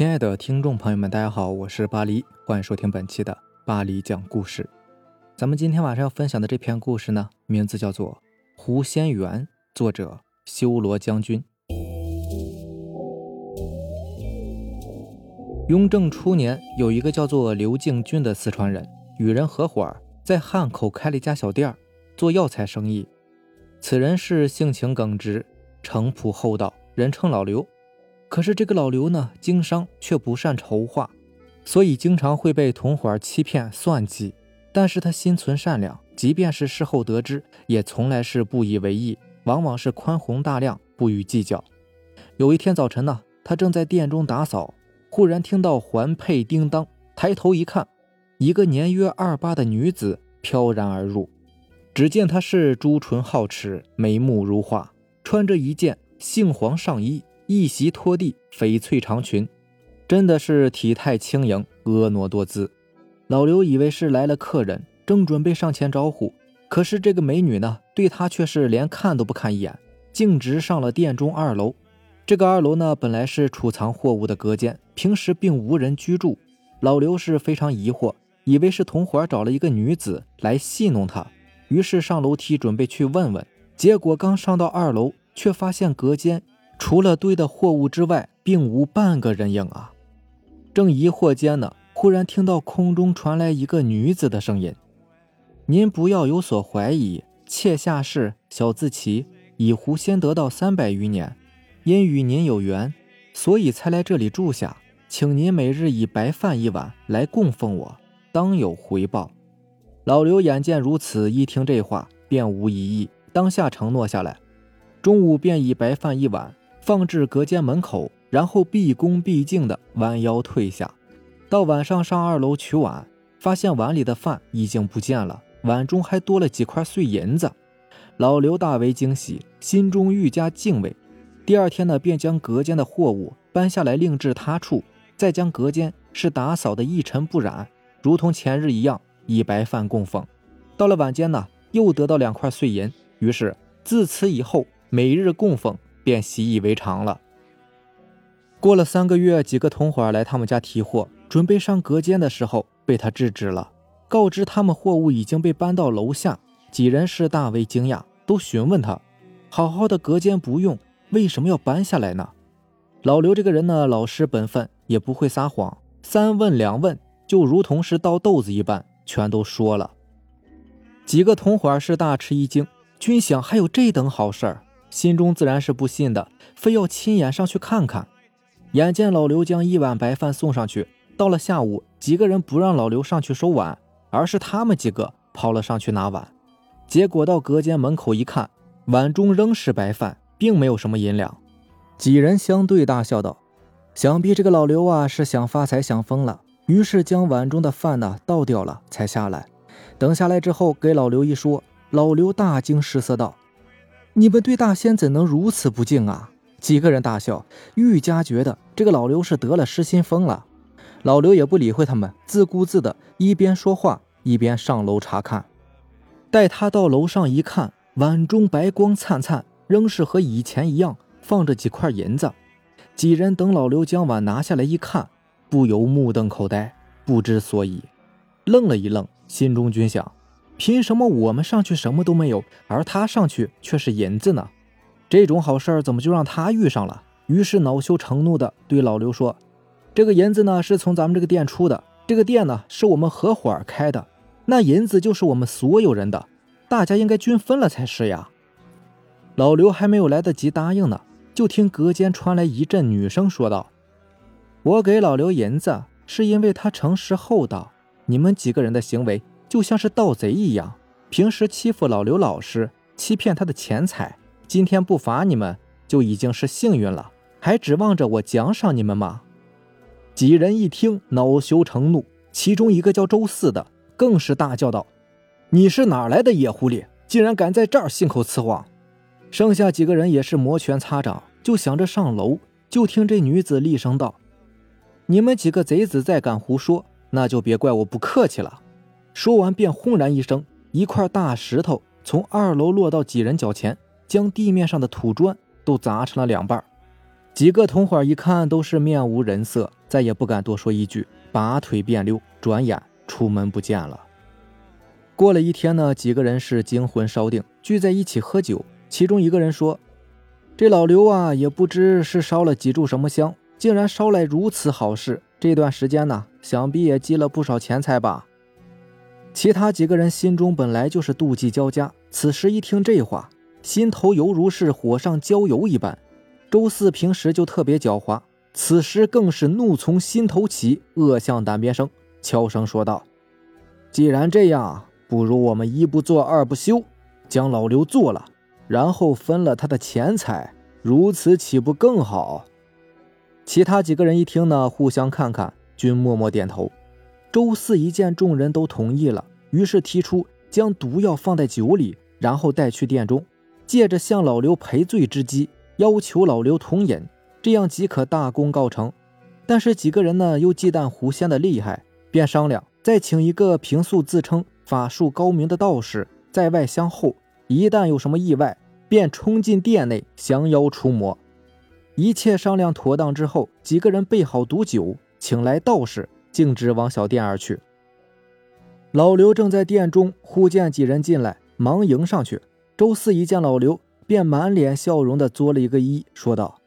亲爱的听众朋友们，大家好，我是巴黎，欢迎收听本期的巴黎讲故事。咱们今天晚上要分享的这篇故事呢，名字叫做《狐仙缘》，作者修罗将军。雍正初年，有一个叫做刘敬军的四川人，与人合伙在汉口开了一家小店做药材生意。此人是性情耿直，诚朴厚道，人称老刘。可是这个老刘呢，经商却不善筹划，所以经常会被同伙欺骗算计。但是他心存善良，即便是事后得知，也从来是不以为意，往往是宽宏大量，不予计较。有一天早晨呢，他正在店中打扫，忽然听到环佩叮当，抬头一看，一个年约二八的女子飘然而入。只见她是朱唇皓齿，眉目如画，穿着一件杏黄上衣。一袭拖地翡翠长裙，真的是体态轻盈，婀娜多姿。老刘以为是来了客人，正准备上前招呼，可是这个美女呢，对他却是连看都不看一眼，径直上了店中二楼。这个二楼呢，本来是储藏货物的隔间，平时并无人居住。老刘是非常疑惑，以为是同伙找了一个女子来戏弄他，于是上楼梯准备去问问。结果刚上到二楼，却发现隔间。除了堆的货物之外，并无半个人影啊！正疑惑间呢，忽然听到空中传来一个女子的声音：“您不要有所怀疑，妾下是小字琪，已狐仙得道三百余年，因与您有缘，所以才来这里住下，请您每日以白饭一碗来供奉我，当有回报。”老刘眼见如此，一听这话便无异议，当下承诺下来，中午便以白饭一碗。放置隔间门口，然后毕恭毕敬地弯腰退下。到晚上上二楼取碗，发现碗里的饭已经不见了，碗中还多了几块碎银子。老刘大为惊喜，心中愈加敬畏。第二天呢，便将隔间的货物搬下来另置他处，再将隔间是打扫的一尘不染，如同前日一样，以白饭供奉。到了晚间呢，又得到两块碎银，于是自此以后每日供奉。便习以为常了。过了三个月，几个同伙来他们家提货，准备上隔间的时候，被他制止了，告知他们货物已经被搬到楼下。几人是大为惊讶，都询问他：好好的隔间不用，为什么要搬下来呢？老刘这个人呢，老实本分，也不会撒谎，三问两问，就如同是倒豆子一般，全都说了。几个同伙是大吃一惊，均想还有这等好事儿。心中自然是不信的，非要亲眼上去看看。眼见老刘将一碗白饭送上去，到了下午，几个人不让老刘上去收碗，而是他们几个跑了上去拿碗。结果到隔间门口一看，碗中仍是白饭，并没有什么银两。几人相对大笑道：“想必这个老刘啊是想发财想疯了，于是将碗中的饭呢倒掉了，才下来。等下来之后，给老刘一说，老刘大惊失色道。”你们对大仙怎能如此不敬啊？几个人大笑，愈加觉得这个老刘是得了失心疯了。老刘也不理会他们，自顾自的一边说话一边上楼查看。待他到楼上一看，碗中白光灿灿，仍是和以前一样放着几块银子。几人等老刘将碗拿下来一看，不由目瞪口呆，不知所以，愣了一愣，心中均想。凭什么我们上去什么都没有，而他上去却是银子呢？这种好事儿怎么就让他遇上了？于是恼羞成怒的对老刘说：“这个银子呢是从咱们这个店出的，这个店呢是我们合伙开的，那银子就是我们所有人的，大家应该均分了才是呀。”老刘还没有来得及答应呢，就听隔间传来一阵女声说道：“我给老刘银子是因为他诚实厚道，你们几个人的行为。”就像是盗贼一样，平时欺负老刘老实，欺骗他的钱财。今天不罚你们，就已经是幸运了，还指望着我奖赏你们吗？几人一听，恼羞成怒，其中一个叫周四的，更是大叫道：“你是哪来的野狐狸，竟然敢在这儿信口雌黄！”剩下几个人也是摩拳擦掌，就想着上楼。就听这女子厉声道：“你们几个贼子再敢胡说，那就别怪我不客气了。”说完，便轰然一声，一块大石头从二楼落到几人脚前，将地面上的土砖都砸成了两半。几个同伙一看都是面无人色，再也不敢多说一句，拔腿便溜，转眼出门不见了。过了一天呢，几个人是惊魂稍定，聚在一起喝酒。其中一个人说：“这老刘啊，也不知是烧了几柱什么香，竟然烧来如此好事。这段时间呢，想必也积了不少钱财吧。”其他几个人心中本来就是妒忌交加，此时一听这话，心头犹如是火上浇油一般。周四平时就特别狡猾，此时更是怒从心头起，恶向胆边生，悄声说道：“既然这样，不如我们一不做二不休，将老刘做了，然后分了他的钱财，如此岂不更好？”其他几个人一听呢，互相看看，均默默点头。周四一见众人都同意了，于是提出将毒药放在酒里，然后带去殿中，借着向老刘赔罪之机，要求老刘同饮，这样即可大功告成。但是几个人呢又忌惮狐仙的厉害，便商量再请一个平素自称法术高明的道士在外相候，一旦有什么意外，便冲进殿内降妖除魔。一切商量妥当之后，几个人备好毒酒，请来道士。径直往小店而去。老刘正在店中，忽见几人进来，忙迎上去。周四一见老刘，便满脸笑容的作了一个揖，说道：“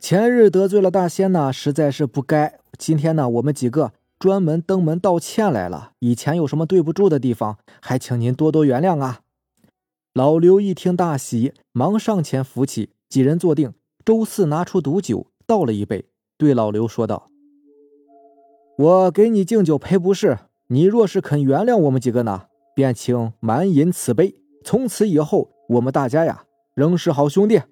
前日得罪了大仙呢，实在是不该。今天呢，我们几个专门登门道歉来了。以前有什么对不住的地方，还请您多多原谅啊。”老刘一听大喜，忙上前扶起几人坐定。周四拿出毒酒，倒了一杯，对老刘说道。我给你敬酒赔不是，你若是肯原谅我们几个呢，便请满饮此杯。从此以后，我们大家呀，仍是好兄弟。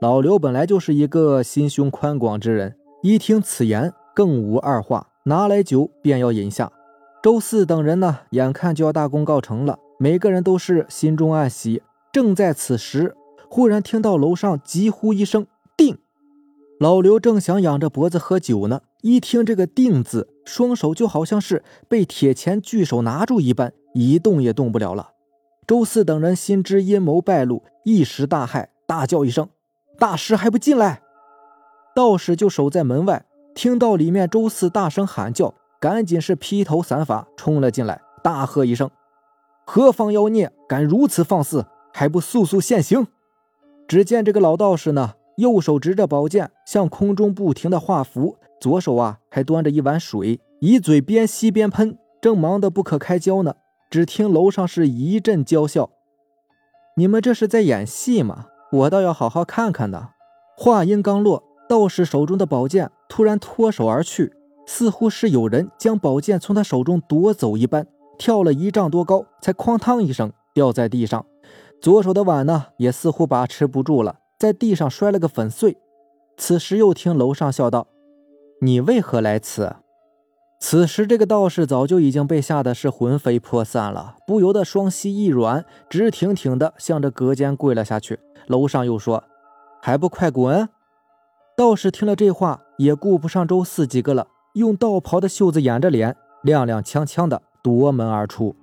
老刘本来就是一个心胸宽广之人，一听此言，更无二话，拿来酒便要饮下。周四等人呢，眼看就要大功告成了，每个人都是心中暗喜。正在此时，忽然听到楼上急呼一声：“定！”老刘正想仰着脖子喝酒呢。一听这个“定”字，双手就好像是被铁钳巨手拿住一般，一动也动不了了。周四等人心知阴谋败露，一时大骇，大叫一声：“大师还不进来！”道士就守在门外，听到里面周四大声喊叫，赶紧是披头散发冲了进来，大喝一声：“何方妖孽，敢如此放肆，还不速速现形！”只见这个老道士呢，右手执着宝剑，向空中不停的画符。左手啊，还端着一碗水，一嘴边吸边喷，正忙得不可开交呢。只听楼上是一阵娇笑：“你们这是在演戏吗？我倒要好好看看呢。”话音刚落，道士手中的宝剑突然脱手而去，似乎是有人将宝剑从他手中夺走一般，跳了一丈多高，才哐当一声掉在地上。左手的碗呢，也似乎把持不住了，在地上摔了个粉碎。此时又听楼上笑道。你为何来此？此时，这个道士早就已经被吓得是魂飞魄散了，不由得双膝一软，直挺挺的向着隔间跪了下去。楼上又说：“还不快滚！”道士听了这话，也顾不上周四几个了，用道袍的袖子掩着脸，踉踉跄跄的夺门而出。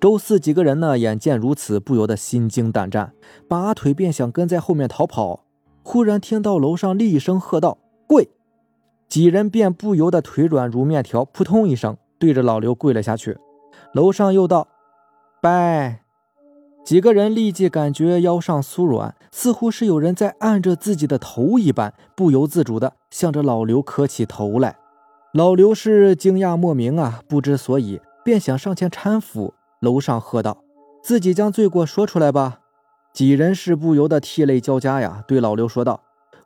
周四几个人呢，眼见如此，不由得心惊胆战，拔腿便想跟在后面逃跑。忽然听到楼上厉声喝道：“跪！”几人便不由得腿软如面条，扑通一声对着老刘跪了下去。楼上又道：“拜。”几个人立即感觉腰上酥软，似乎是有人在按着自己的头一般，不由自主的向着老刘磕起头来。老刘是惊讶莫名啊，不知所以，便想上前搀扶。楼上喝道：“自己将罪过说出来吧。”几人是不由得涕泪交加呀，对老刘说道。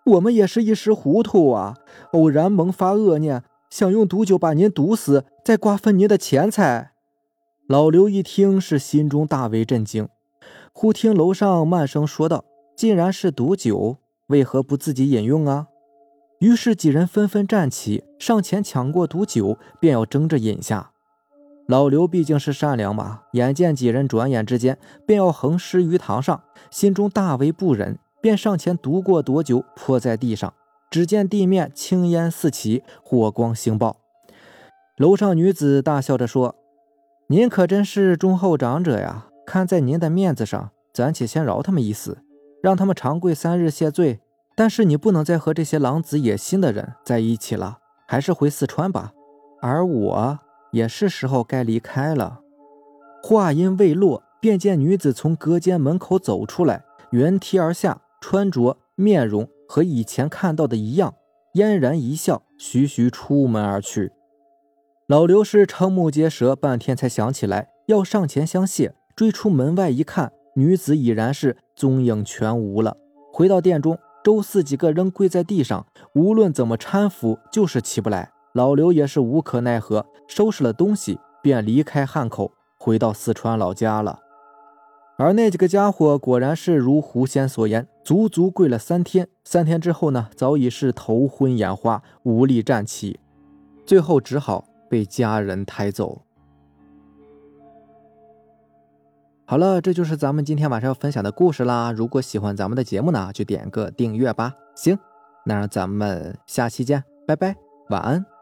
我们也是一时糊涂啊，偶然萌发恶念，想用毒酒把您毒死，再瓜分您的钱财。老刘一听，是心中大为震惊。忽听楼上慢声说道：“既然是毒酒，为何不自己饮用啊？”于是几人纷纷站起，上前抢过毒酒，便要争着饮下。老刘毕竟是善良嘛，眼见几人转眼之间便要横尸于堂上，心中大为不忍。便上前夺过夺酒，泼在地上。只见地面青烟四起，火光星爆。楼上女子大笑着说：“您可真是忠厚长者呀！看在您的面子上，暂且先饶他们一死，让他们长跪三日谢罪。但是你不能再和这些狼子野心的人在一起了，还是回四川吧。而我也是时候该离开了。话音未落，便见女子从隔间门口走出来，原梯而下，穿着、面容和以前看到的一样，嫣然一笑，徐徐出门而去。老刘是瞠目结舌，半天才想起来要上前相谢，追出门外一看，女子已然是踪影全无了。回到店中。周四几个仍跪在地上，无论怎么搀扶，就是起不来。老刘也是无可奈何，收拾了东西便离开汉口，回到四川老家了。而那几个家伙果然是如狐仙所言，足足跪了三天。三天之后呢，早已是头昏眼花，无力站起，最后只好被家人抬走。好了，这就是咱们今天晚上要分享的故事啦。如果喜欢咱们的节目呢，就点个订阅吧。行，那让咱们下期见，拜拜，晚安。